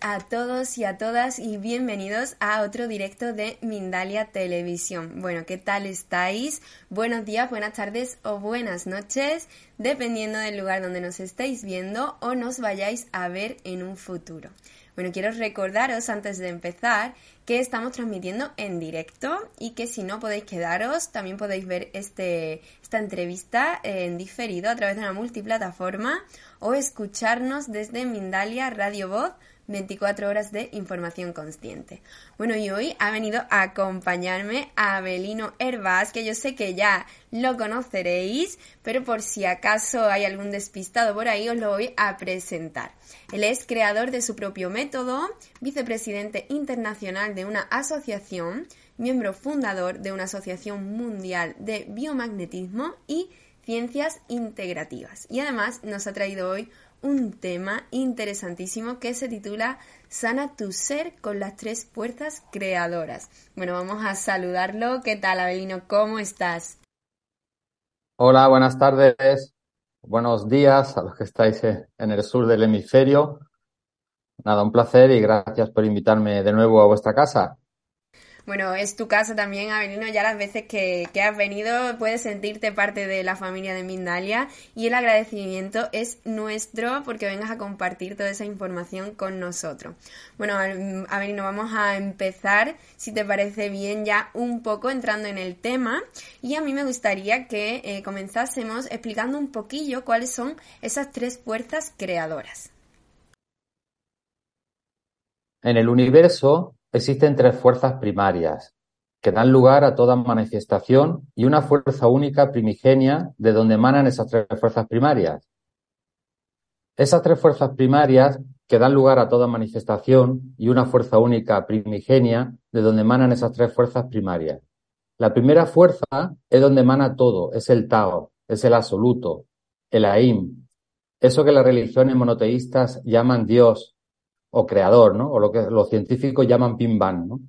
A todos y a todas y bienvenidos a otro directo de Mindalia Televisión. Bueno, ¿qué tal estáis? Buenos días, buenas tardes o buenas noches, dependiendo del lugar donde nos estéis viendo o nos vayáis a ver en un futuro. Bueno, quiero recordaros antes de empezar que estamos transmitiendo en directo y que si no podéis quedaros, también podéis ver este, esta entrevista en diferido a través de una multiplataforma o escucharnos desde Mindalia Radio Voz 24 horas de información consciente. Bueno, y hoy ha venido a acompañarme Abelino Herbaz, que yo sé que ya lo conoceréis, pero por si acaso hay algún despistado por ahí, os lo voy a presentar. Él es creador de su propio método, vicepresidente internacional de una asociación, miembro fundador de una asociación mundial de biomagnetismo y ciencias integrativas. Y además nos ha traído hoy un tema interesantísimo que se titula Sana tu ser con las tres fuerzas creadoras. Bueno, vamos a saludarlo. ¿Qué tal, Abelino? ¿Cómo estás? Hola, buenas tardes, buenos días a los que estáis en el sur del hemisferio. Nada, un placer y gracias por invitarme de nuevo a vuestra casa. Bueno, es tu casa también, Avelino. Ya las veces que, has venido puedes sentirte parte de la familia de Mindalia y el agradecimiento es nuestro porque vengas a compartir toda esa información con nosotros. Bueno, Avelino, vamos a empezar, si te parece bien, ya un poco entrando en el tema y a mí me gustaría que eh, comenzásemos explicando un poquillo cuáles son esas tres fuerzas creadoras. En el universo existen tres fuerzas primarias que dan lugar a toda manifestación y una fuerza única primigenia de donde emanan esas tres fuerzas primarias. Esas tres fuerzas primarias que dan lugar a toda manifestación y una fuerza única primigenia de donde emanan esas tres fuerzas primarias. La primera fuerza es donde emana todo, es el Tao, es el absoluto, el Aim, eso que las religiones monoteístas llaman Dios, o creador, ¿no? O lo que los científicos llaman Big Bang, ¿no?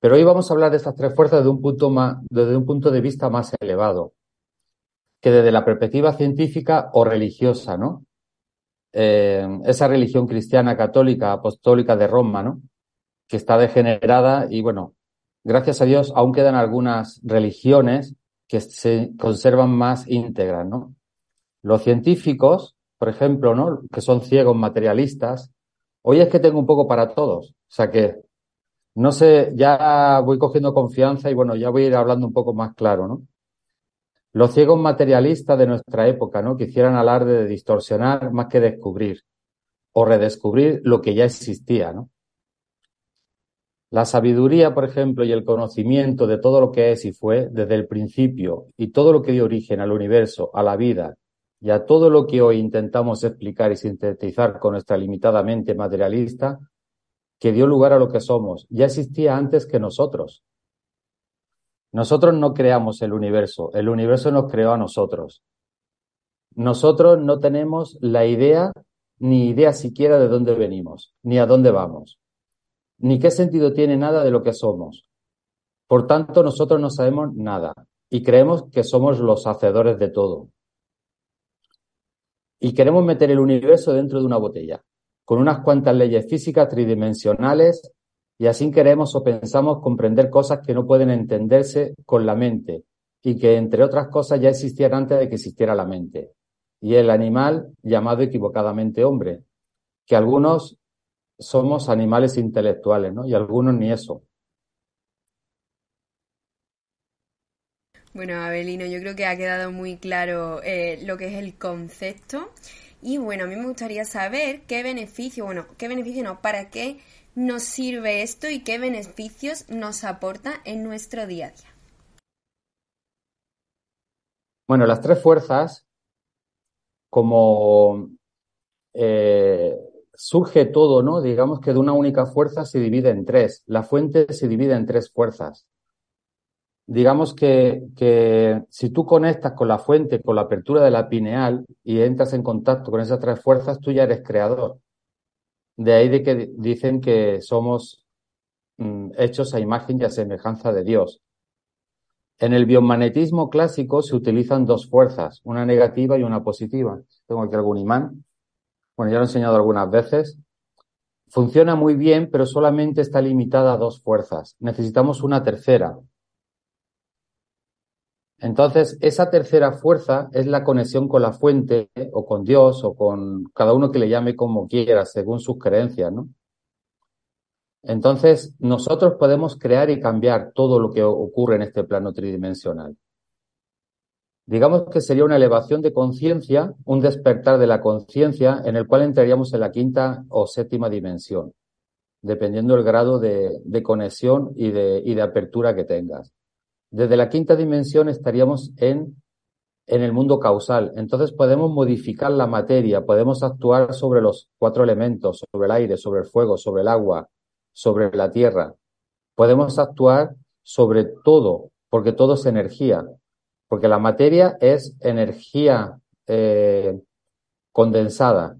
Pero hoy vamos a hablar de estas tres fuerzas desde un punto, más, desde un punto de vista más elevado, que desde la perspectiva científica o religiosa, ¿no? Eh, esa religión cristiana, católica, apostólica de Roma, ¿no? Que está degenerada y, bueno, gracias a Dios aún quedan algunas religiones que se conservan más íntegras, ¿no? Los científicos, por ejemplo, ¿no? Que son ciegos materialistas, Hoy es que tengo un poco para todos. O sea que, no sé, ya voy cogiendo confianza y bueno, ya voy a ir hablando un poco más claro, ¿no? Los ciegos materialistas de nuestra época, ¿no? Que hicieran alarde de distorsionar más que descubrir o redescubrir lo que ya existía, ¿no? La sabiduría, por ejemplo, y el conocimiento de todo lo que es y fue desde el principio y todo lo que dio origen al universo, a la vida y a todo lo que hoy intentamos explicar y sintetizar con nuestra limitada mente materialista, que dio lugar a lo que somos, ya existía antes que nosotros. Nosotros no creamos el universo, el universo nos creó a nosotros. Nosotros no tenemos la idea, ni idea siquiera de dónde venimos, ni a dónde vamos, ni qué sentido tiene nada de lo que somos. Por tanto, nosotros no sabemos nada y creemos que somos los hacedores de todo y queremos meter el universo dentro de una botella, con unas cuantas leyes físicas tridimensionales, y así queremos o pensamos comprender cosas que no pueden entenderse con la mente, y que, entre otras cosas, ya existían antes de que existiera la mente. Y el animal llamado equivocadamente hombre, que algunos somos animales intelectuales, ¿no? Y algunos ni eso. Bueno, Abelino, yo creo que ha quedado muy claro eh, lo que es el concepto. Y bueno, a mí me gustaría saber qué beneficio, bueno, qué beneficio no, para qué nos sirve esto y qué beneficios nos aporta en nuestro día a día. Bueno, las tres fuerzas, como eh, surge todo, ¿no? Digamos que de una única fuerza se divide en tres. La fuente se divide en tres fuerzas. Digamos que, que si tú conectas con la fuente, con la apertura de la pineal y entras en contacto con esas tres fuerzas, tú ya eres creador. De ahí de que dicen que somos mm, hechos a imagen y a semejanza de Dios. En el biomagnetismo clásico se utilizan dos fuerzas, una negativa y una positiva. Tengo aquí algún imán. Bueno, ya lo he enseñado algunas veces. Funciona muy bien, pero solamente está limitada a dos fuerzas. Necesitamos una tercera. Entonces, esa tercera fuerza es la conexión con la fuente o con Dios o con cada uno que le llame como quiera, según sus creencias, ¿no? Entonces, nosotros podemos crear y cambiar todo lo que ocurre en este plano tridimensional. Digamos que sería una elevación de conciencia, un despertar de la conciencia en el cual entraríamos en la quinta o séptima dimensión, dependiendo del grado de, conexión y de, y de, apertura que tengas. Desde la quinta dimensión estaríamos en, en el mundo causal. Entonces podemos modificar la materia, podemos actuar sobre los cuatro elementos, sobre el aire, sobre el fuego, sobre el agua, sobre la tierra. Podemos actuar sobre todo, porque todo es energía porque la materia es energía eh, condensada.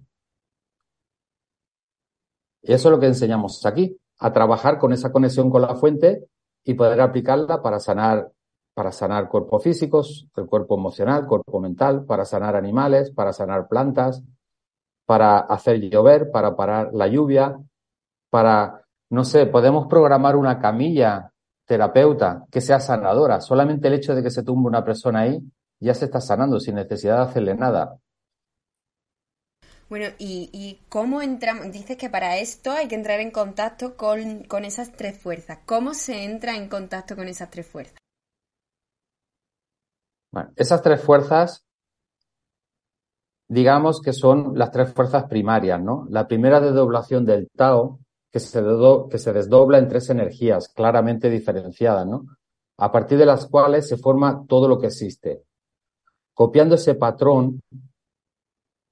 Y eso es lo que enseñamos aquí, a trabajar con esa conexión con la fuente y poder aplicarla para sanar, para sanar cuerpos físicos, el cuerpo emocional, cuerpo mental, para sanar animales, para sanar plantas, para hacer llover, para parar la lluvia, para, no sé, podemos programar una camilla terapeuta que sea sanadora. Solamente el hecho de que se tumbe una persona ahí ya se está sanando sin necesidad de hacerle nada. Bueno, ¿y, cómo entramos? Dices que para esto hay que entrar en contacto con, con, esas tres fuerzas. ¿Cómo se entra en contacto con esas tres fuerzas? Bueno, esas tres fuerzas, digamos que son las tres fuerzas primarias, ¿no? La primera de doblación del Tao que se, que se desdobla en tres energías claramente diferenciadas, ¿no? A partir de las cuales se forma todo lo que existe. Copiando ese patrón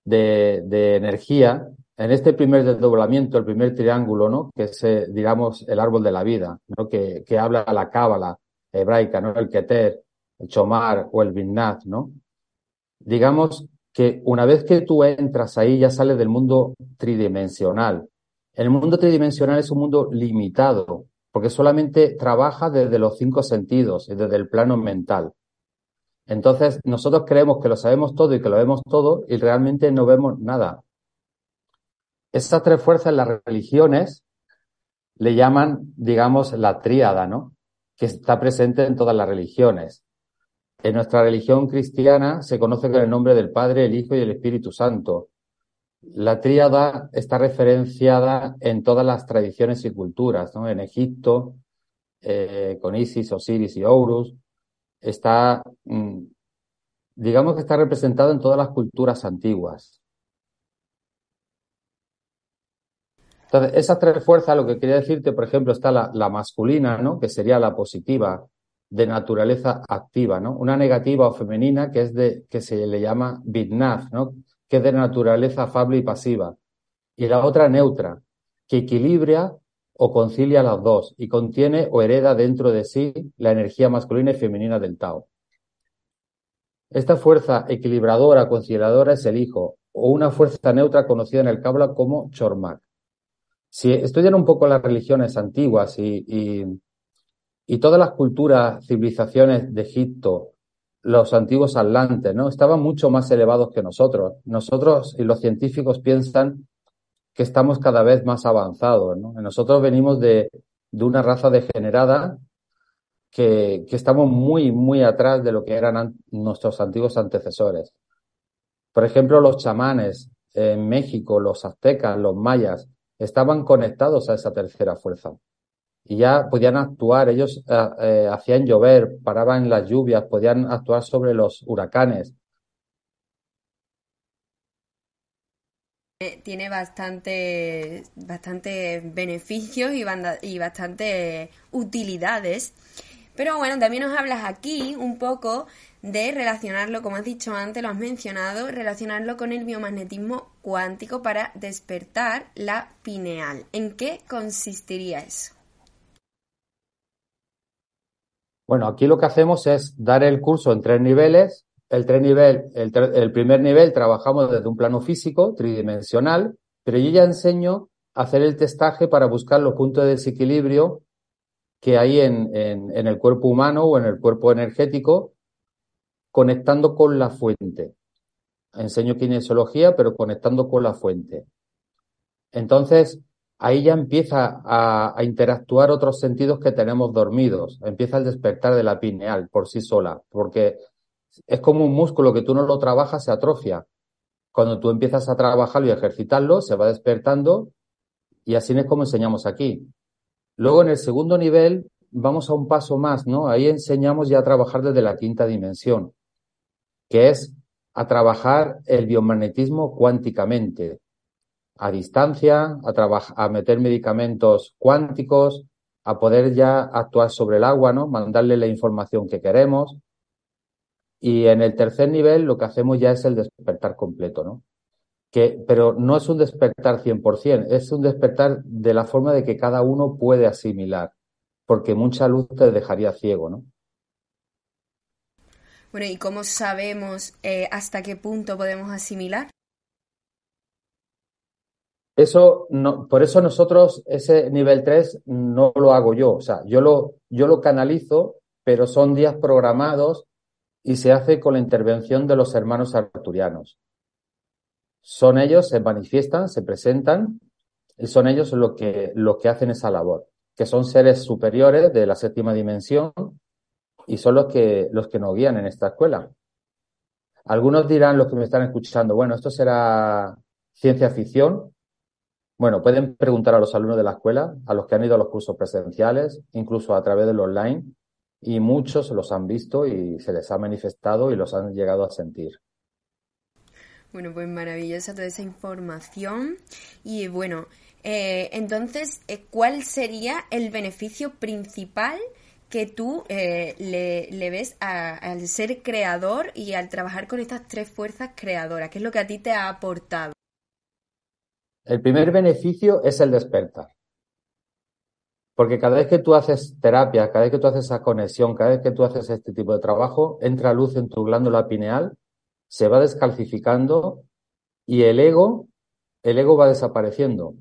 de, energía, en este primer desdoblamiento, el primer triángulo, ¿no? Que es, eh, digamos, el árbol de la vida, ¿no? Que, que habla la cábala hebraica, ¿no? El Keter, el Chomar o el Binnat, ¿no? Digamos que una vez que tú entras ahí ya sales del mundo tridimensional, el mundo tridimensional es un mundo limitado, porque solamente trabaja desde los cinco sentidos y desde el plano mental. Entonces, nosotros creemos que lo sabemos todo y que lo vemos todo y realmente no vemos nada. Estas tres fuerzas en las religiones le llaman, digamos, la tríada, ¿no? Que está presente en todas las religiones. En nuestra religión cristiana se conoce con el nombre del Padre, el Hijo y el Espíritu Santo. La tríada está referenciada en todas las tradiciones y culturas, ¿no? En Egipto, eh, con Isis, Osiris y Horus, está, mm, digamos que está representado en todas las culturas antiguas. Entonces, esas tres fuerzas, lo que quería decirte, por ejemplo, está la, la masculina, ¿no? Que sería la positiva, de naturaleza activa, ¿no? Una negativa o femenina que es de, que se le llama Vidnath, ¿no? que es de naturaleza afable y pasiva, y la otra neutra, que equilibra o concilia las dos y contiene o hereda dentro de sí la energía masculina y femenina del Tao. Esta fuerza equilibradora, conciliadora es el hijo, o una fuerza neutra conocida en el Kabbalah como Chormak. Si estudian un poco las religiones antiguas y, y, y todas las culturas, civilizaciones de Egipto, los antiguos atlantes, ¿no? Estaban mucho más elevados que nosotros. Nosotros y los científicos piensan que estamos cada vez más avanzados, ¿no? Nosotros venimos de, de una raza degenerada que, que, estamos muy, muy atrás de lo que eran nuestros antiguos antecesores. Por ejemplo, los chamanes en México, los aztecas, los mayas, estaban conectados a esa tercera fuerza. y ya podían actuar, ellos eh, eh, hacían llover, paraban las lluvias, podían actuar sobre los huracanes. Tiene bastante, bastante beneficios y, banda, bastante utilidades. Pero bueno, también nos hablas aquí un poco de relacionarlo, como has dicho antes, lo has mencionado, relacionarlo con el biomagnetismo cuántico para despertar la pineal. ¿En qué consistiría eso? Bueno, aquí lo que hacemos es dar el curso en tres niveles. El, tres nivel, el, primer nivel trabajamos desde un plano físico, tridimensional, pero yo ya enseño a hacer el testaje para buscar los puntos de desequilibrio que hay en, en, el cuerpo humano o en el cuerpo energético, conectando con la fuente. Enseño kinesiología, pero conectando con la fuente. Entonces, ahí ya empieza a, interactuar otros sentidos que tenemos dormidos, empieza el despertar de la pineal por sí sola, porque es como un músculo que tú no lo trabajas, se atrofia. Cuando tú empiezas a trabajarlo y ejercitarlo, se va despertando y así es como enseñamos aquí. Luego en el segundo nivel vamos a un paso más, ¿no? Ahí enseñamos ya a trabajar desde la quinta dimensión, que es a trabajar el biomagnetismo cuánticamente, a distancia, a, a meter medicamentos cuánticos, a poder ya actuar sobre el agua, ¿no? Mandarle la información que queremos. Y en el tercer nivel lo que hacemos ya es el despertar completo, ¿no? Que, pero no es un despertar 100%, es un despertar de la forma de que cada uno puede asimilar, porque mucha luz te dejaría ciego, ¿no? Bueno, ¿y cómo sabemos eh, hasta qué punto podemos asimilar? Eso no, por eso nosotros ese nivel 3 no lo hago yo. O sea, yo lo, yo lo canalizo, pero son días programados y se hace con la intervención de los hermanos arturianos. Son ellos, se manifiestan, se presentan y son ellos los que, que hacen esa labor, que son seres superiores de la séptima dimensión y son los que, los que nos guían en esta escuela. Algunos dirán, los que me están escuchando, bueno, esto será ciencia ficción, bueno, pueden preguntar a los alumnos de la escuela, a los que han ido a los cursos presenciales, incluso a través del online, y muchos los han visto y se les ha manifestado y los han llegado a sentir. Bueno, pues maravillosa toda esa información. Y bueno, eh, entonces, eh, ¿cuál sería el beneficio principal que tú eh, le, ves al ser creador y al trabajar con estas tres fuerzas creadoras? ¿Qué es lo que a ti te ha aportado? El primer beneficio es el despertar. Porque cada vez que tú haces terapia, cada vez que tú haces esa conexión, cada vez que tú haces este tipo de trabajo, entra luz en tu glándula pineal, se va descalcificando y el ego, el ego va desapareciendo.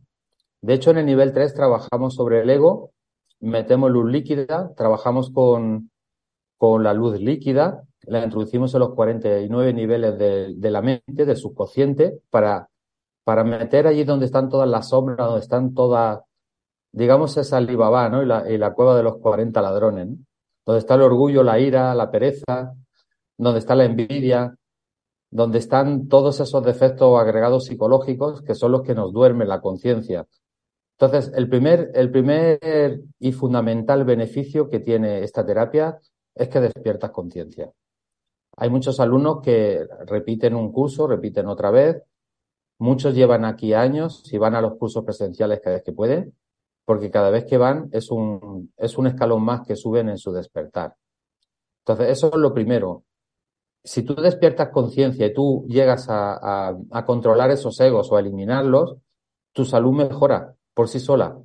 De hecho, en el nivel 3 trabajamos sobre el ego, metemos luz líquida, trabajamos con, con la luz líquida, la introducimos en los 49 niveles de, de la mente, del subconsciente, para para meter allí donde están todas las sombras, donde están todas, digamos, esa Alibaba. Y la, y la cueva de los 40 ladrones. Donde está el orgullo, la ira, la pereza, donde está la envidia, donde están todos esos defectos agregados psicológicos que son los que nos duermen la conciencia. Entonces, el primer, el primer y fundamental beneficio que tiene esta terapia es que despiertas conciencia. Hay muchos alumnos que repiten un curso, repiten otra vez, Muchos llevan aquí años y van a los cursos presenciales cada vez que pueden, porque cada vez que van es un, es un escalón más que suben en su despertar. Entonces, eso es lo primero. Si tú despiertas conciencia y tú llegas a, a, controlar esos egos o a eliminarlos, tu salud mejora por sí sola.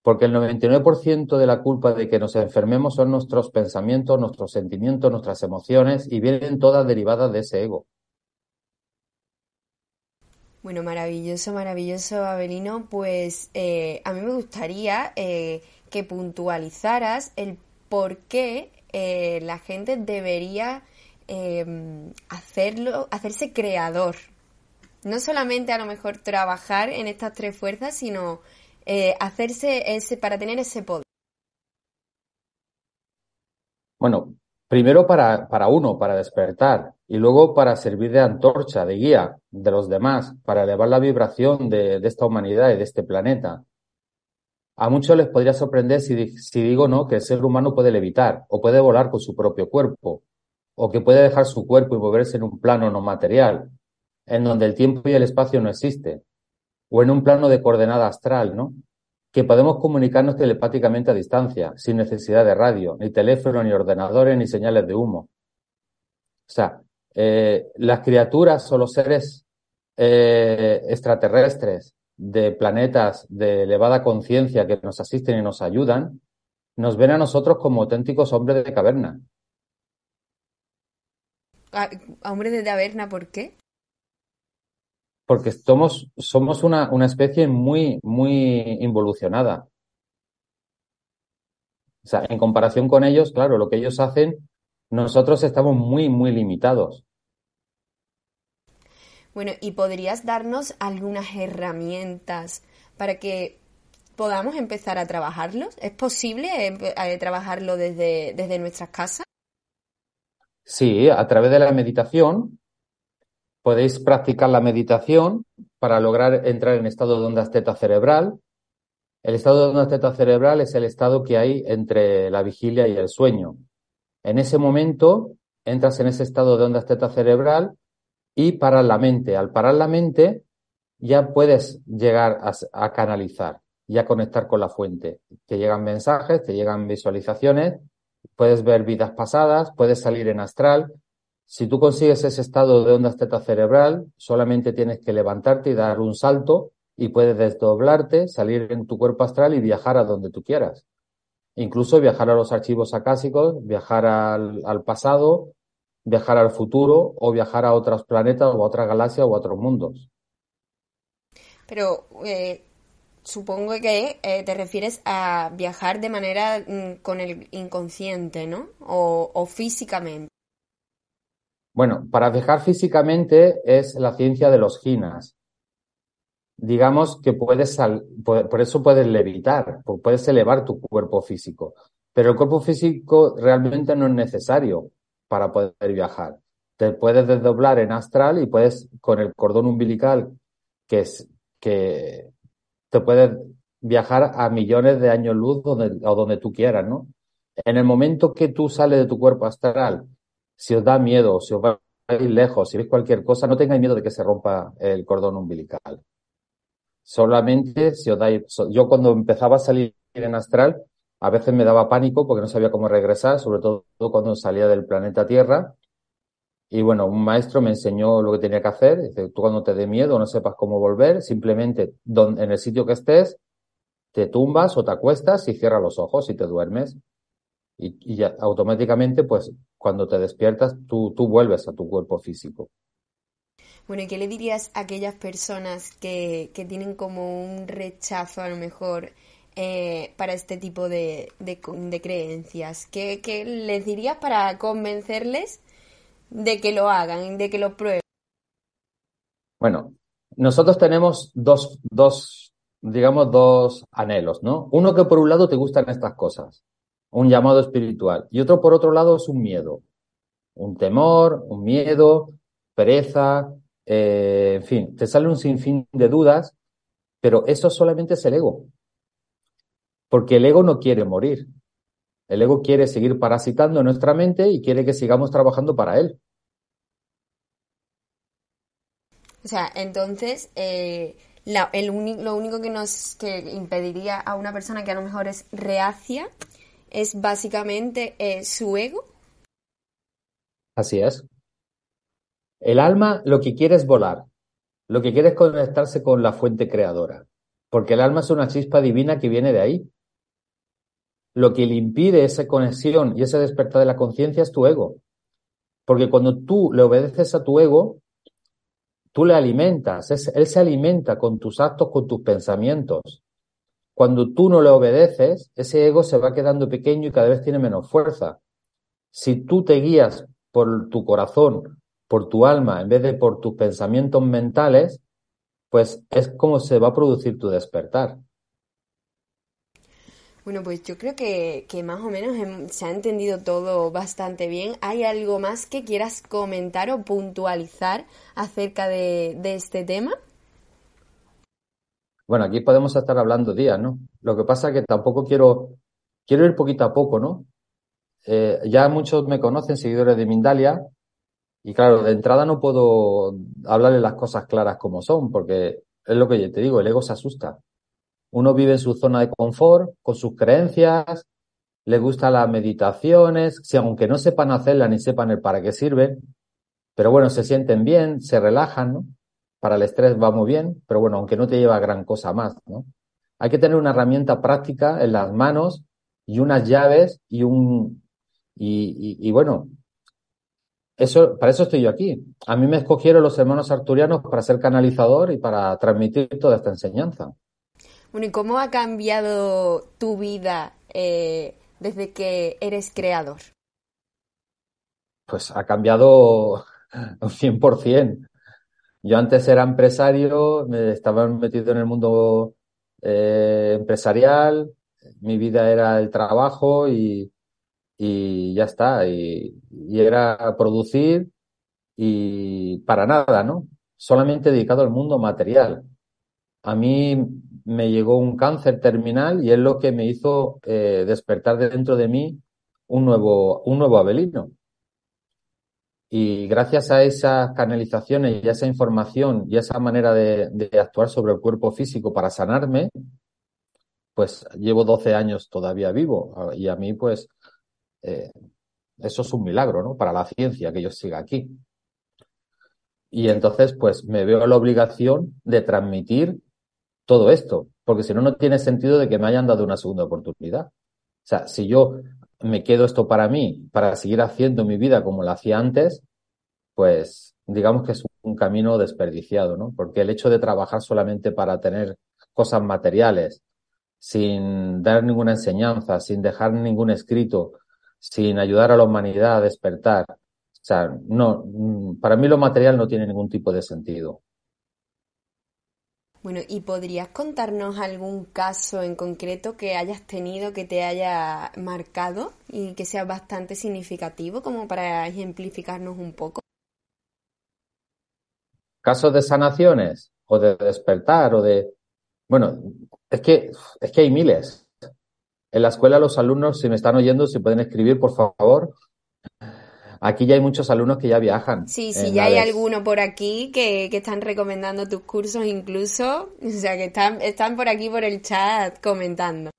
Porque el 99% de la culpa de que nos enfermemos son nuestros pensamientos, nuestros sentimientos, nuestras emociones y vienen todas derivadas de ese ego. Bueno, maravilloso, maravilloso, Abelino. Pues eh, a mí me gustaría eh, que puntualizaras el por qué eh, la gente debería em, hacerlo, hacerse creador. No solamente a lo mejor trabajar en estas tres fuerzas, sino hacerse ese, para tener ese poder. Bueno, Primero para, para uno, para despertar, y luego para servir de antorcha, de guía de los demás, para elevar la vibración de, esta humanidad y de este planeta. A muchos les podría sorprender si, digo no que el ser humano puede levitar o puede volar con su propio cuerpo o que puede dejar su cuerpo y moverse en un plano no material, en donde el tiempo y el espacio no existen, o en un plano de coordenada astral, ¿no? Que podemos comunicarnos telepáticamente a distancia, sin necesidad de radio, ni teléfono, ni ordenadores, ni señales de humo. O sea, eh, las criaturas o los seres eh, extraterrestres de planetas de elevada conciencia que nos asisten y nos ayudan, nos ven a nosotros como auténticos hombres de caverna. ¿Hombres de caverna por qué? Porque somos, somos una, una especie muy, muy involucionada. O sea, en comparación con ellos, claro, lo que ellos hacen, nosotros estamos muy, muy limitados. Bueno, ¿y podrías darnos algunas herramientas para que podamos empezar a trabajarlos? ¿Es posible eh, trabajarlo desde, desde nuestras casas? Sí, a través de la meditación podéis practicar la meditación para lograr entrar en estado de onda teta cerebral. El estado de onda teta cerebral es el estado que hay entre la vigilia y el sueño. En ese momento entras en ese estado de onda teta cerebral y parar la mente. Al parar la mente, ya puedes llegar a, canalizar y a conectar con la fuente. Te llegan mensajes, te llegan visualizaciones, puedes ver vidas pasadas, puedes salir en astral. Si tú consigues ese estado de onda teta cerebral, solamente tienes que levantarte y dar un salto y puedes desdoblarte, salir en tu cuerpo astral y viajar a donde tú quieras. Incluso viajar a los archivos acásicos, viajar al pasado, viajar al futuro o viajar a otros planetas o a otras galaxias o a otros mundos. Pero eh, supongo que eh, te refieres a viajar de manera mm, con el inconsciente, ¿no? O, físicamente. Bueno, para viajar físicamente es la ciencia de los ginas. Digamos que puedes, por eso puedes levitar, puedes elevar tu cuerpo físico. Pero el cuerpo físico realmente no es necesario para poder viajar. Te puedes desdoblar en astral y puedes, con el cordón umbilical, que es que te puedes viajar a millones de años luz donde, o donde tú quieras, ¿no? En el momento que tú sales de tu cuerpo astral, si os da miedo, si os vais lejos, si ves cualquier cosa, no tengáis miedo de que se rompa el cordón umbilical. Solamente si os dais, yo cuando empezaba a salir en astral, a veces me daba pánico porque no sabía cómo regresar, sobre todo cuando salía del planeta Tierra. Y bueno, un maestro me enseñó lo que tenía que hacer. Dice, tú cuando te dé miedo, no sepas cómo volver, simplemente en el sitio que estés, te tumbas o te acuestas y cierras los ojos y te duermes. Y, ya automáticamente, pues cuando te despiertas, tú, tú vuelves a tu cuerpo físico. Bueno, ¿y qué le dirías a aquellas personas que, que tienen como un rechazo a lo mejor eh, para este tipo de, creencias? ¿Qué, les dirías para convencerles de que lo hagan, de que lo prueben? Bueno, nosotros tenemos dos, dos, digamos, dos anhelos, ¿no? Uno que por un lado te gustan estas cosas, un llamado espiritual, y otro por otro lado es un miedo, un temor, un miedo, pereza, eh, en fin, te sale un sinfín de dudas, pero eso solamente es el ego. Porque el ego no quiere morir. El ego quiere seguir parasitando nuestra mente y quiere que sigamos trabajando para él. O sea, entonces, eh, el lo único que nos que impediría a una persona que a lo mejor es reacia es básicamente eh, su ego. Así es. El alma lo que quiere es volar, lo que quiere es conectarse con la fuente creadora, porque el alma es una chispa divina que viene de ahí lo que le impide esa conexión y ese despertar de la conciencia es tu ego. Porque cuando tú le obedeces a tu ego, tú le alimentas, él se alimenta con tus actos, con tus pensamientos. Cuando tú no le obedeces, ese ego se va quedando pequeño y cada vez tiene menos fuerza. Si tú te guías por tu corazón, por tu alma, en vez de por tus pensamientos mentales, pues es como se va a producir tu despertar. Bueno, pues yo creo que, más o menos se ha entendido todo bastante bien. ¿Hay algo más que quieras comentar o puntualizar acerca de, este tema? Bueno, aquí podemos estar hablando días, ¿no? Lo que pasa es que tampoco quiero, quiero ir poquito a poco, ¿no? Eh, ya muchos me conocen, seguidores de Mindalia, y claro, de entrada no puedo hablarle las cosas claras como son, porque es lo que yo te digo, el ego se asusta. Uno vive en su zona de confort, con sus creencias, le gustan las meditaciones, si aunque no sepan hacerlas ni sepan el para qué sirven, pero bueno, se sienten bien, se relajan, ¿no? Para el estrés va muy bien, pero bueno, aunque no te lleva gran cosa más, ¿no? Hay que tener una herramienta práctica en las manos y unas llaves y un, y, y, bueno, eso, para eso estoy yo aquí. A mí me escogieron los hermanos arturianos para ser canalizador y para transmitir toda esta enseñanza. Bueno, ¿y cómo ha cambiado tu vida eh, desde que eres creador? Pues ha cambiado un 100%. Yo antes era empresario, me estaba metido en el mundo eh, empresarial, mi vida era el trabajo y, y ya está. Y, y, era producir y para nada, ¿no? Solamente dedicado al mundo material. A mí me llegó un cáncer terminal y es lo que me hizo eh, despertar dentro de mí un nuevo, un nuevo Abelino. Y gracias a esas canalizaciones y a esa información y a esa manera de, de actuar sobre el cuerpo físico para sanarme, pues llevo 12 años todavía vivo. Y a mí, pues, eh, eso es un milagro, ¿no? Para la ciencia que yo siga aquí. Y entonces, pues, me veo la obligación de transmitir todo esto, porque si no, no tiene sentido de que me hayan dado una segunda oportunidad. O sea, si yo me quedo esto para mí, para seguir haciendo mi vida como la hacía antes, pues digamos que es un camino desperdiciado, ¿no? Porque el hecho de trabajar solamente para tener cosas materiales, sin dar ninguna enseñanza, sin dejar ningún escrito, sin ayudar a la humanidad a despertar. O sea, no, mm, para mí lo material no tiene ningún tipo de sentido. Bueno, ¿y podrías contarnos algún caso en concreto que hayas tenido que te haya marcado y que sea bastante significativo como para ejemplificarnos un poco? Casos de sanaciones o de despertar o de... Bueno, es que, es que hay miles. En la escuela los alumnos, si me están oyendo, si pueden escribir, por favor. Aquí ya hay muchos alumnos que ya viajan. Sí, sí, ya hay algunos por aquí que, que, están recomendando tus cursos incluso. O sea, que están, están por aquí por el chat comentando.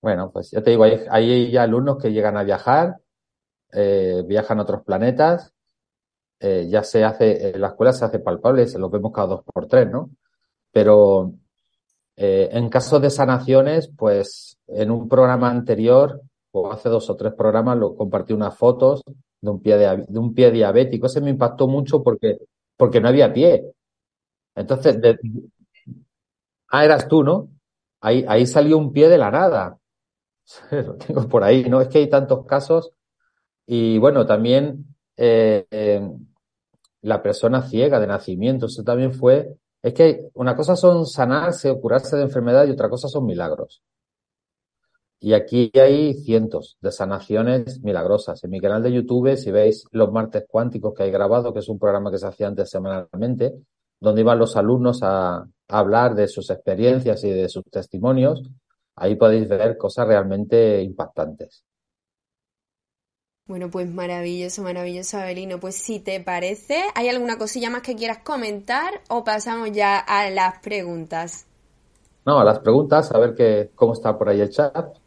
Bueno, pues ya te digo, hay, hay ya alumnos que llegan a viajar, eh, viajan a otros planetas. Eh, ya se hace, en la escuela se hace palpable, se los vemos cada dos por tres, ¿no? Pero eh, en caso de sanaciones, pues en un programa anterior, o hace dos o tres programas, lo compartí unas fotos de un pie, de, un pie diabético. Ese me impactó mucho porque, porque no había pie. Entonces, ah, eras tú, ¿no? Ahí, ahí salió un pie de la nada. Lo tengo por ahí, ¿no? Es que hay tantos casos. Y bueno, también eh, eh, la persona ciega de nacimiento, eso también fue es que una cosa son sanarse o curarse de enfermedad y otra cosa son milagros. Y aquí hay cientos de sanaciones milagrosas. En mi canal de YouTube, si veis los martes cuánticos que hay grabado, que es un programa que se hacía antes semanalmente, donde iban los alumnos a, a hablar de sus experiencias y de sus testimonios, ahí podéis ver cosas realmente impactantes. Bueno, pues maravilloso, maravilloso, Abelino. Pues si te parece, ¿hay alguna cosilla más que quieras comentar o pasamos ya a las preguntas? No, a las preguntas, a ver qué, cómo está por ahí el chat.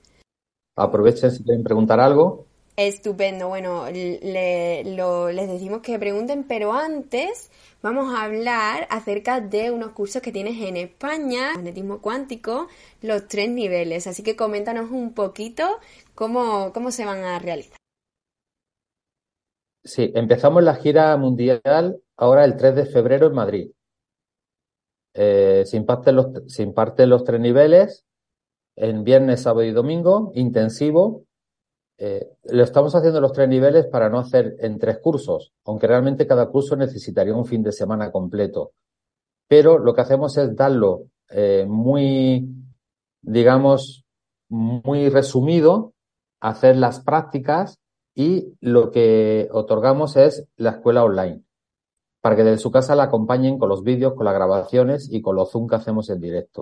Aprovechen si quieren preguntar algo. Estupendo, bueno, le, lo, les decimos que pregunten, pero antes vamos a hablar acerca de unos cursos que tienes en España, magnetismo cuántico, los tres niveles. Así que coméntanos un poquito cómo, cómo se van a realizar. Sí, empezamos la gira mundial ahora el 3 de febrero en Madrid. Eh, se, imparten los, se imparten los tres niveles en viernes, sábado y domingo, intensivo. Eh, lo estamos haciendo los tres niveles para no hacer en tres cursos, aunque realmente cada curso necesitaría un fin de semana completo. Pero lo que hacemos es darlo eh, muy, digamos, muy resumido, hacer las prácticas y lo que otorgamos es la escuela online. para que desde su casa la acompañen con los vídeos, con las grabaciones y con los Zoom que hacemos en directo.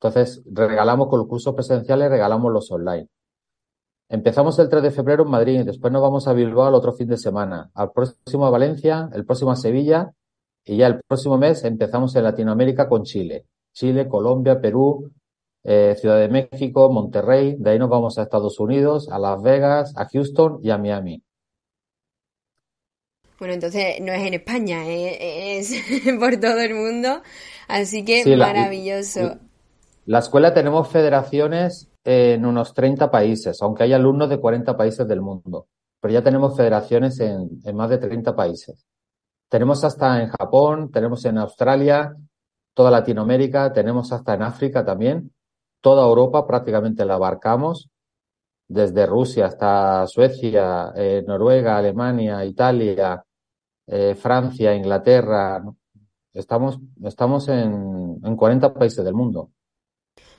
Entonces, regalamos con los cursos presenciales, regalamos los online. Empezamos el 3 de febrero en Madrid, después nos vamos a Bilbao el otro fin de semana, al próximo a Valencia, el próximo a Sevilla y ya el próximo mes empezamos en Latinoamérica con Chile. Chile, Colombia, Perú, eh, Ciudad de México, Monterrey, de ahí nos vamos a Estados Unidos, a Las Vegas, a Houston y a Miami. Bueno, entonces no es en España, eh, es por todo el mundo, así que maravilloso. La, la, escuela tenemos federaciones en unos 30 países, aunque hay alumnos de 40 países del mundo, pero ya tenemos federaciones en, en más de 30 países. Tenemos hasta en Japón, tenemos en Australia, toda Latinoamérica, tenemos hasta en África también, toda Europa prácticamente la abarcamos, desde Rusia hasta Suecia, eh, Noruega, Alemania, Italia, eh, Francia, Inglaterra. Estamos, estamos en, en 40 países del mundo.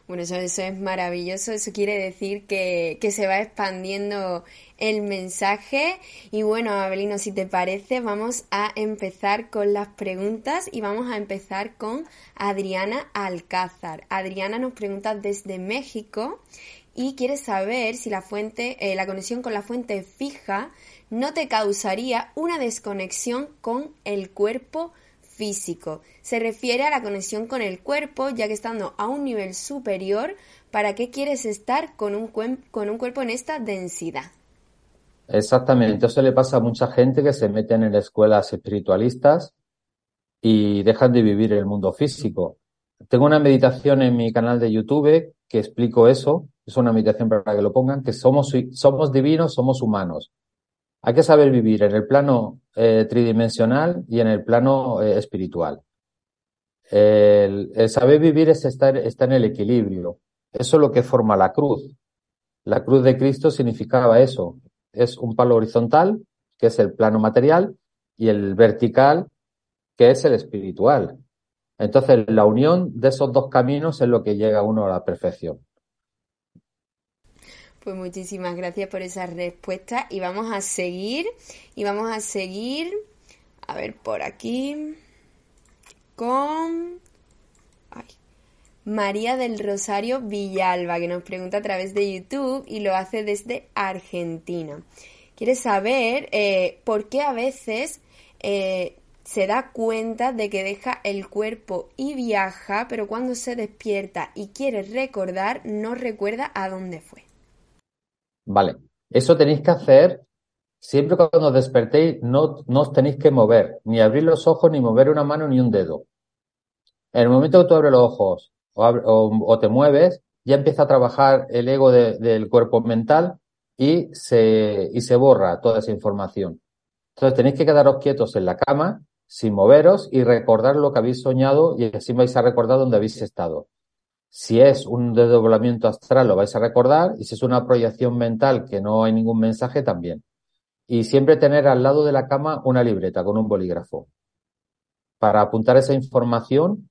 Bueno, eso, eso, es maravilloso. Eso quiere decir que, que, se va expandiendo el mensaje. Y bueno, Abelino, si te parece, vamos a empezar con las preguntas y vamos a empezar con Adriana Alcázar. Adriana nos pregunta desde México y quiere saber si la fuente, eh, la conexión con la fuente fija no te causaría una desconexión con el cuerpo físico. Se refiere a la conexión con el cuerpo, ya que estando a un nivel superior, ¿para qué quieres estar con un, con un cuerpo en esta densidad? Exactamente, eso le pasa a mucha gente que se meten en escuelas espiritualistas y dejan de vivir el mundo físico. Tengo una meditación en mi canal de YouTube que explico eso, es una meditación para que lo pongan, que somos, somos divinos, somos humanos. Hay que saber vivir en el plano eh, tridimensional y en el plano eh, espiritual. El, saber vivir es estar, en el equilibrio. Eso es lo que forma la cruz. La cruz de Cristo significaba eso. Es un palo horizontal, que es el plano material, y el vertical, que es el espiritual. Entonces, la unión de esos dos caminos es lo que llega uno a la perfección. Pues muchísimas gracias por esa respuesta y vamos a seguir y vamos a seguir a ver por aquí con. María del Rosario Villalba que nos pregunta a través de YouTube y lo hace desde Argentina. Quiere saber eh, por qué a veces eh, se da cuenta de que deja el cuerpo y viaja, pero cuando se despierta y quiere recordar, no recuerda a dónde fue. Vale, eso tenéis que hacer siempre cuando os despertéis, no, no os tenéis que mover, ni abrir los ojos, ni mover una mano, ni un dedo. En el momento que tú abres los ojos o, te mueves, ya empieza a trabajar el ego de, del cuerpo mental y se, y se borra toda esa información. Entonces tenéis que quedaros quietos en la cama, sin moveros y recordar lo que habéis soñado y así vais a recordar dónde habéis estado. Si es un desdoblamiento astral, lo vais a recordar, y si es una proyección mental que no hay ningún mensaje, también. Y siempre tener al lado de la cama una libreta con un bolígrafo para apuntar esa información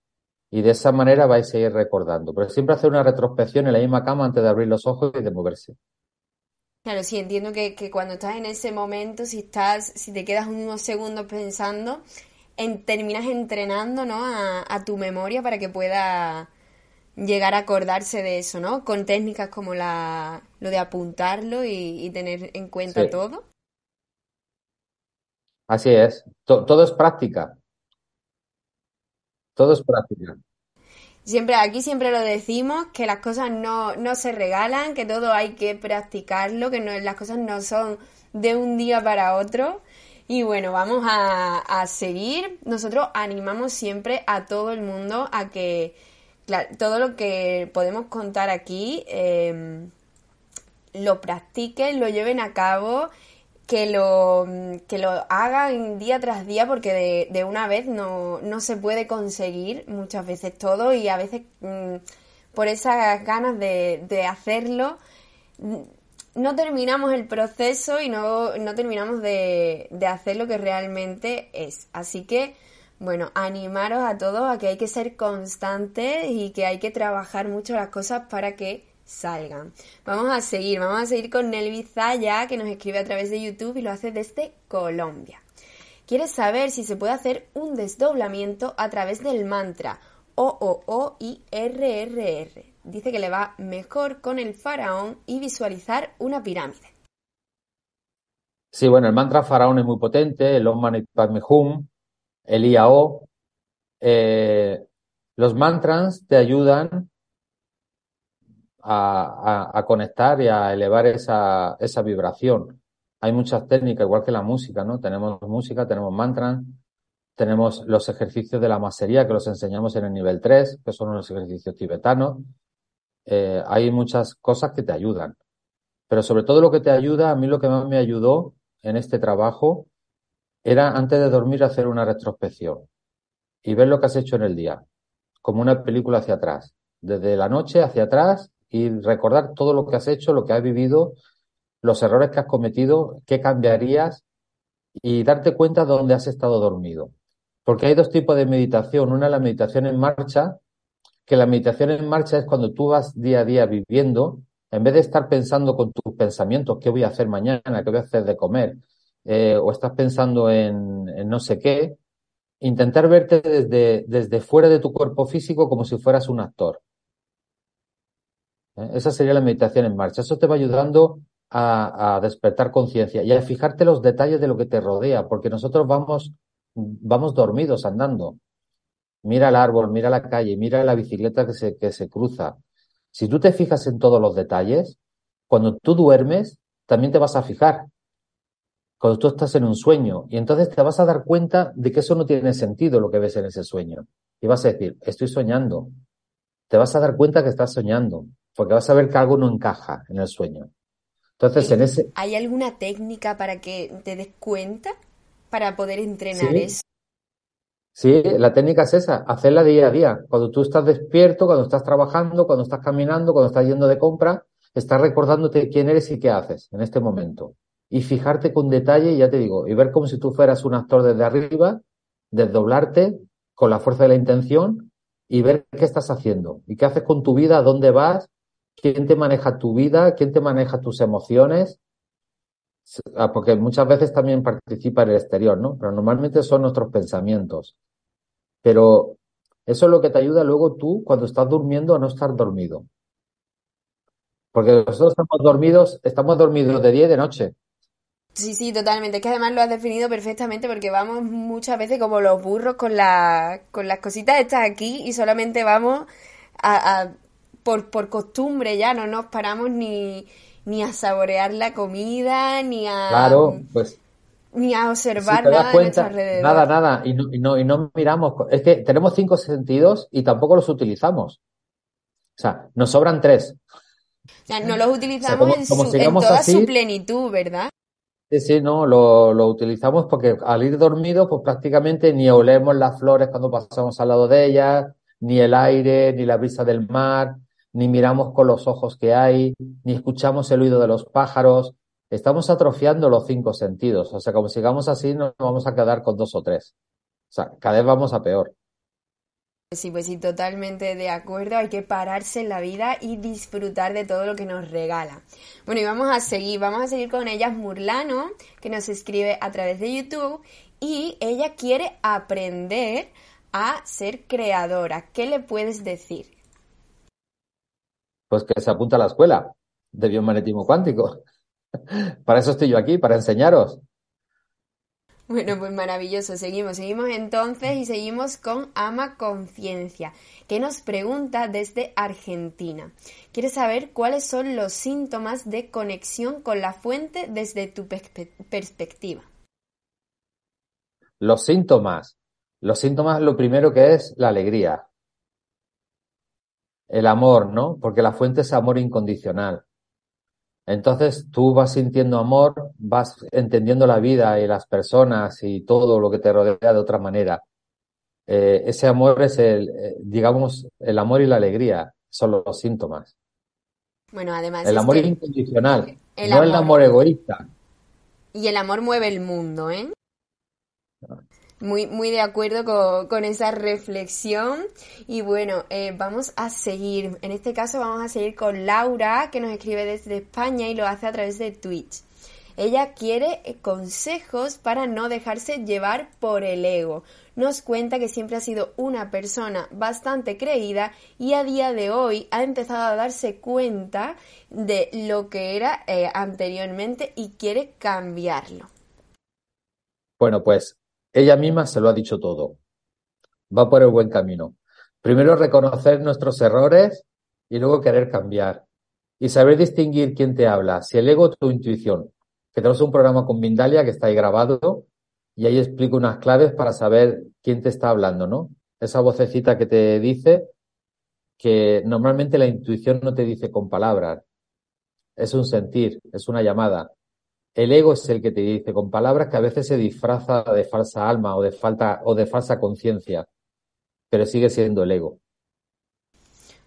y de esa manera vais a ir recordando. Pero siempre hacer una retrospección en la misma cama antes de abrir los ojos y de moverse. Claro, sí, entiendo que, que cuando estás en ese momento, si estás, si te quedas unos segundos pensando, en, terminas entrenando, ¿no? A, a tu memoria para que pueda llegar a acordarse de eso, ¿no? Con técnicas como la, lo de apuntarlo y, y tener en cuenta Sí. todo. Así es. To- todo es práctica. Todo es práctica. Siempre, aquí siempre lo decimos, que las cosas no, no se regalan, que todo hay que practicarlo, que no, las cosas no son de un día para otro. Y bueno, vamos a, a seguir. Nosotros animamos siempre a todo el mundo a que, claro, todo lo que podemos contar aquí, eh, lo practiquen, lo lleven a cabo, que lo, que lo hagan día tras día, porque de, una vez no, no se puede conseguir muchas veces todo y a veces mm, por esas ganas de, de hacerlo mm, no terminamos el proceso y no, no terminamos de, de hacer lo que realmente es. Así que, bueno, animaros a todos a que hay que ser constantes y que hay que trabajar mucho las cosas para que salgan. Vamos a seguir, vamos a seguir con Nelvi Zaya, que nos escribe a través de YouTube y lo hace desde Colombia. quiere saber si se puede hacer un desdoblamiento a través del mantra O-O-O-I-R-R-R. Dice que le va mejor con el faraón y visualizar una pirámide. Sí, bueno, el mantra faraón es muy potente, el Om Mani Padme Hum, el IAO. Eh, los mantras te ayudan a, conectar y a elevar esa, esa vibración. Hay muchas técnicas, igual que la música, ¿no? Tenemos música, tenemos mantras, tenemos los ejercicios de la masería que los enseñamos en el nivel 3, que son los ejercicios tibetanos. Eh, hay muchas cosas que te ayudan. Pero sobre todo lo que te ayuda, a mí lo que más me ayudó en este trabajo era antes de dormir hacer una retrospección y ver lo que has hecho en el día, como una película hacia atrás, desde la noche hacia atrás y recordar todo lo que has hecho, lo que has vivido, los errores que has cometido, qué cambiarías y darte cuenta de dónde has estado dormido. Porque hay dos tipos de meditación. Una es la meditación en marcha, que la meditación en marcha es cuando tú vas día a día viviendo, en vez de estar pensando con tus pensamientos, qué voy a hacer mañana, qué voy a hacer de comer, eh, o estás pensando en, no sé qué, intentar verte desde, desde fuera de tu cuerpo físico como si fueras un actor. ¿eh? Esa sería la meditación en marcha. Eso te va ayudando a, a despertar conciencia y a fijarte los detalles de lo que te rodea, porque nosotros vamos, vamos dormidos andando. Mira el árbol, mira la calle, mira la bicicleta que se, que se cruza. Si tú te fijas en todos los detalles, cuando tú duermes, también te vas a fijar. Cuando tú estás en un sueño, y entonces te vas a dar cuenta de que eso no tiene sentido lo que ves en ese sueño. Y vas a decir, estoy soñando. Te vas a dar cuenta que estás soñando porque vas a ver que algo no encaja en el sueño. Entonces, en ese... ¿Hay alguna técnica para que te des cuenta para poder entrenar eso? Sí, la técnica es esa, hacerla día a día. Cuando tú estás despierto, cuando estás trabajando, cuando estás caminando, cuando estás yendo de compra, estás recordándote quién eres y qué haces en este momento. Y fijarte con detalle, ya te digo, y ver como si tú fueras un actor desde arriba, desdoblarte con la fuerza de la intención y ver qué estás haciendo y qué haces con tu vida, dónde vas quién te maneja tu vida, quién te maneja tus emociones, ah, porque muchas veces también participa en el exterior, ¿no? Pero normalmente son nuestros pensamientos. Pero eso es lo que te ayuda luego tú cuando estás durmiendo a no estar dormido. Porque nosotros estamos dormidos, estamos dormidos de día y de noche. Sí, sí, totalmente. Es que además lo has definido perfectamente porque vamos muchas veces como los burros con, la, con las cositas estas aquí y solamente vamos a por, por costumbre ya no nos paramos ni, ni a saborear la comida, ni a... Claro, pues... Ni a observar nada cuenta, alrededor. Nada, nada. Y no, y, no, y no miramos. Es que tenemos cinco sentidos y tampoco los utilizamos. O sea, nos sobran tres. O sea, no los utilizamos en, su, en, toda su plenitud, ¿verdad? Sí, sí, no, lo, utilizamos porque al ir dormido, pues prácticamente ni olemos las flores cuando pasamos al lado de ellas, ni el aire, ni la brisa del mar, ni miramos con los ojos que hay, ni escuchamos el oído de los pájaros. Estamos atrofiando los cinco sentidos. O sea, como sigamos así, nos vamos a quedar con dos o tres. O sea, cada vez vamos a peor. Sí, pues sí, totalmente de acuerdo. Hay que pararse en la vida y disfrutar de todo lo que nos regala. Bueno, y vamos a seguir, vamos a seguir con ella Murlano, que nos escribe a través de YouTube y ella quiere aprender a ser creadora. ¿Qué le puedes decir? pues que se apunta a la escuela de biomagnetismo cuántico. para eso estoy yo aquí, para enseñaros. Bueno, pues maravilloso. Seguimos, seguimos entonces y seguimos con Ama Conciencia, que nos pregunta desde Argentina. Quiere saber cuáles son los síntomas de conexión con la fuente desde tu perspectiva. Los síntomas. Los síntomas, lo primero que es la alegría el amor, ¿no? Porque la fuente es amor incondicional. Entonces tú vas sintiendo amor, vas entendiendo la vida y las personas y todo lo que te rodea de otra manera. Eh, ese amor es el, eh, digamos, el amor y la alegría son los síntomas. Bueno, además. El amor incondicional, no el amor egoísta. Y el amor mueve el mundo, ¿eh? Muy, muy de acuerdo con, esa reflexión. Y bueno, eh, vamos a seguir. En este caso vamos a seguir con Laura, que nos escribe desde España y lo hace a través de Twitch. ella quiere eh, consejos para no dejarse llevar por el ego. Nos cuenta que siempre ha sido una persona bastante creída y a día de hoy ha empezado a darse cuenta de lo que era eh, anteriormente y quiere cambiarlo. Bueno, pues ella misma se lo ha dicho todo. Va por el buen camino. Primero reconocer nuestros errores y luego querer cambiar. Y saber distinguir quién te habla, si el ego o tu intuición. Que tenemos un programa con Mindalia que está ahí grabado y ahí explico unas claves para saber quién te está hablando, ¿no? Esa vocecita que te dice que normalmente la intuición no te dice con palabras, es un sentir, es una llamada. El ego es el que te dice con palabras que a veces se disfraza de falsa alma o de falta o de falsa conciencia, pero sigue siendo el ego.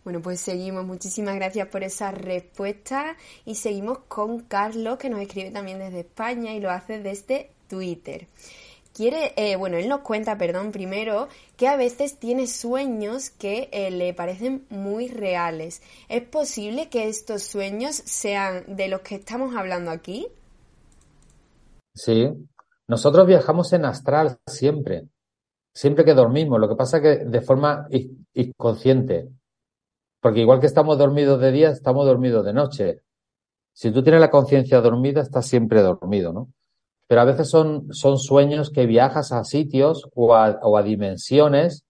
Bueno, pues seguimos. Muchísimas gracias por esa respuesta y seguimos con Carlos que nos escribe también desde España y lo hace desde Twitter. Quiere, eh, bueno, él nos cuenta, perdón, primero, que a veces tiene sueños que eh, le parecen muy reales. ¿Es posible que estos sueños sean de los que estamos hablando aquí? Sí, nosotros viajamos en astral siempre, siempre que dormimos. Lo que pasa es que de forma inconsciente, porque igual que estamos dormidos de día, estamos dormidos de noche. Si tú tienes la conciencia dormida, estás siempre dormido, ¿no? Pero a veces son, son sueños que viajas a sitios o a, o a dimensiones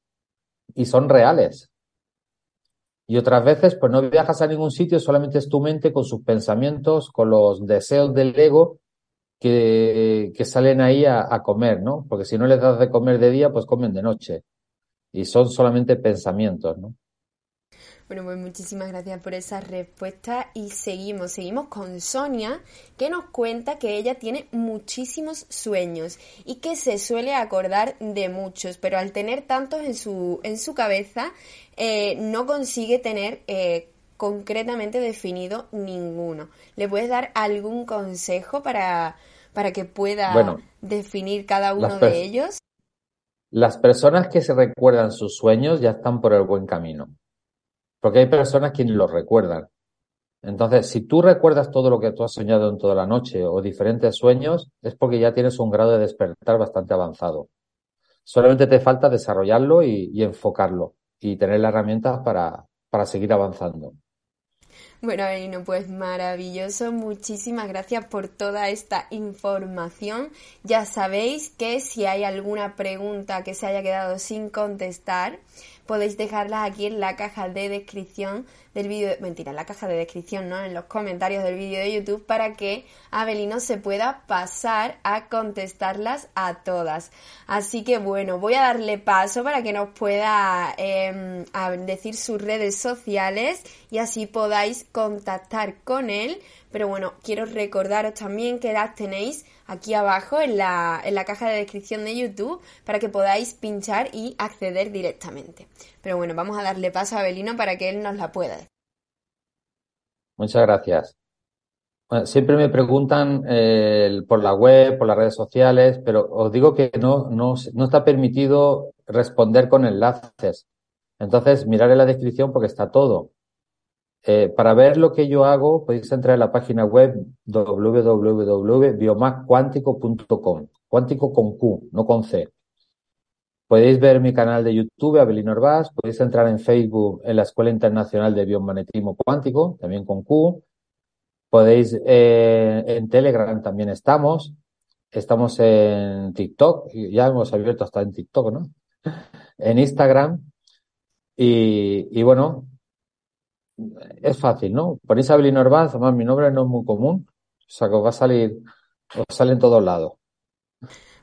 y son reales. Y otras veces, pues no viajas a ningún sitio, solamente es tu mente con sus pensamientos, con los deseos del ego que, salen ahí a, a, comer, ¿no? Porque si no les das de comer de día, pues comen de noche. Y son solamente pensamientos, ¿no? Bueno, pues muchísimas gracias por esa respuesta y seguimos, seguimos con Sonia que nos cuenta que ella tiene muchísimos sueños y que se suele acordar de muchos, pero al tener tantos en su, en su cabeza eh, no consigue tener eh, concretamente definido ninguno. ¿Le puedes dar algún consejo para, para que pueda definir cada uno de ellos? Las personas que se recuerdan sus sueños ya están por el buen camino. Porque hay personas que lo recuerdan. Entonces, si tú recuerdas todo lo que tú has soñado en toda la noche o diferentes sueños, es porque ya tienes un grado de despertar bastante avanzado. Solamente te falta desarrollarlo y, y enfocarlo y tener las herramientas para, para seguir avanzando. Bueno, pues maravilloso. Muchísimas gracias por toda esta información. Ya sabéis que si hay alguna pregunta que se haya quedado sin contestar, podéis dejarlas aquí en la caja de descripción del vídeo, mentira, en la caja de descripción, ¿no? En los comentarios del vídeo de YouTube para que Abelino se pueda pasar a contestarlas a todas. Así que bueno, voy a darle paso para que nos pueda eh, decir sus redes sociales y así podáis contactar con él. Pero bueno, quiero recordaros también que las tenéis aquí abajo en la, en la caja de descripción de YouTube para que podáis pinchar y acceder directamente. Pero bueno, vamos a darle paso a Abelino para que él nos la pueda. Muchas gracias. Siempre me preguntan eh, por la web, por las redes sociales, pero os digo que no, no, no está permitido responder con enlaces. Entonces, mirar en la descripción porque está todo. Eh, para ver lo que yo hago, podéis entrar en la página web www.biomacquántico.com. Cuántico con Q, no con C. Podéis ver mi canal de YouTube, Abelino Herbás. Podéis entrar en Facebook en la Escuela Internacional de Biomagnetismo Cuántico, también con Q. Podéis, eh, en Telegram también estamos. Estamos en TikTok. Ya hemos abierto hasta en TikTok, ¿no? En Instagram. Y, y bueno, es fácil, ¿no? Ponéis Abelino Herbaz, además mi nombre no es muy común, o sea que os va a salir, os sale en todos lados.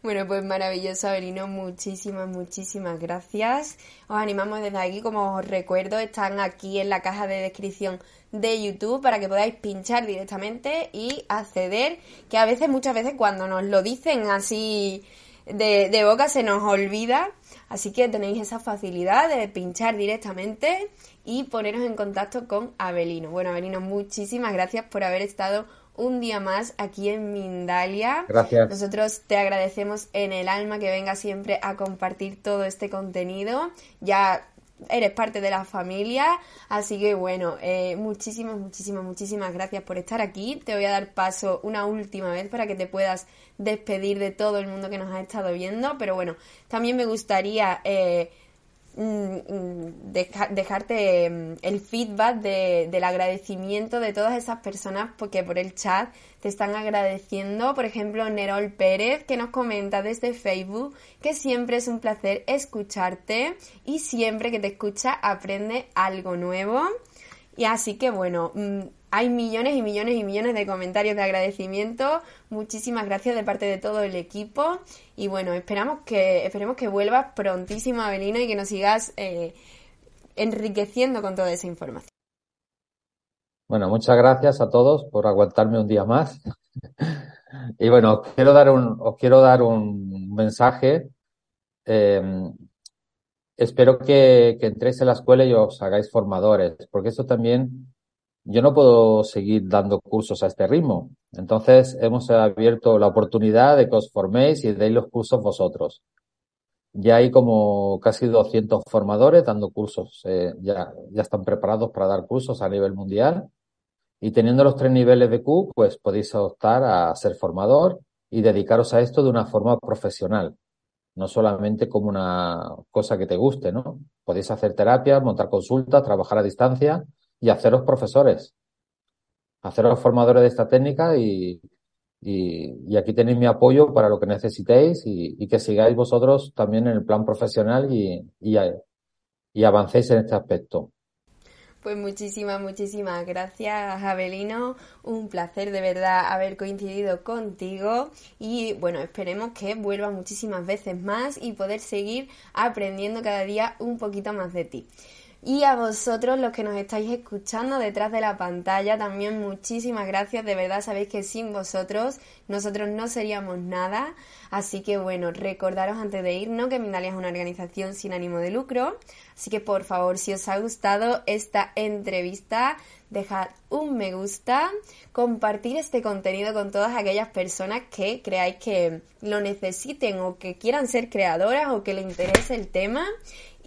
Bueno, pues maravilloso, Abelino. Muchísimas, muchísimas gracias. Os animamos desde aquí, como os recuerdo, están aquí en la caja de descripción de YouTube para que podáis pinchar directamente y acceder, que a veces, muchas veces, cuando nos lo dicen así de, de boca se nos olvida. Así que tenéis esa facilidad de pinchar directamente y poneros en contacto con Abelino. Bueno, Abelino, muchísimas gracias por haber estado un día más aquí en Mindalia. Gracias. Nosotros te agradecemos en el alma que venga siempre a compartir todo este contenido. Ya eres parte de la familia. Así que bueno, eh, muchísimas, muchísimas, muchísimas gracias por estar aquí. Te voy a dar paso una última vez para que te puedas despedir de todo el mundo que nos ha estado viendo. Pero bueno, también me gustaría... Eh, Mm, mm, dejarte mm, el feedback del agradecimiento de todas esas personas porque por el chat te están agradeciendo. Por ejemplo, Nerol Pérez que nos comenta desde Facebook que siempre es un placer escucharte y siempre que te escucha aprende algo nuevo. Y así que bueno, hay millones y millones y millones de comentarios de agradecimiento. Muchísimas gracias de parte de todo el equipo. Y bueno, esperamos que, esperemos que vuelvas prontísimo, Avelino, y que nos sigas eh, enriqueciendo con toda esa información. Bueno, muchas gracias a todos por aguantarme un día más. y bueno, os quiero dar un, os quiero dar un mensaje. Eh, espero que, que entréis en la escuela y os hagáis formadores, porque esto también yo no puedo seguir dando cursos a este ritmo. Entonces hemos abierto la oportunidad de que os forméis y deis los cursos vosotros. Ya hay como casi 200 formadores dando cursos, eh, ya, ya están preparados para dar cursos a nivel mundial. Y teniendo los tres niveles de Q, pues podéis optar a ser formador y dedicaros a esto de una forma profesional, no solamente como una cosa que te guste, ¿no? Podéis hacer terapia, montar consultas, trabajar a distancia y haceros profesores, haceros formadores de esta técnica y, y, aquí tenéis mi apoyo para lo que necesitéis y, que sigáis vosotros también en el plan profesional y, y avancéis en este aspecto. Pues muchísimas, muchísimas gracias, Abelino. Un placer de verdad haber coincidido contigo y bueno, esperemos que vuelvas muchísimas veces más y poder seguir aprendiendo cada día un poquito más de ti. Y a vosotros, los que nos estáis escuchando detrás de la pantalla, también muchísimas gracias. De verdad sabéis que sin vosotros nosotros no seríamos nada. Así que bueno, recordaros antes de irnos que Mindalia es una organización sin ánimo de lucro. Así que por favor, si os ha gustado esta entrevista, dejad un me gusta, compartir este contenido con todas aquellas personas que creáis que lo necesiten o que quieran ser creadoras o que les interese el tema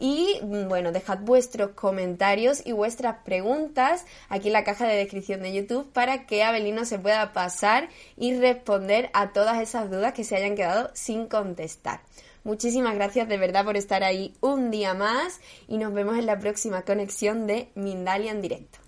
y mm, bueno, dejad vuestros comentarios y vuestras preguntas aquí en la caja de descripción de YouTube para que Abelino se pueda pasar y responder a todas esas dudas que se hayan quedado sin contestar. Muchísimas gracias de verdad por estar ahí un día más y nos vemos en la próxima conexión de Mindalia en directo.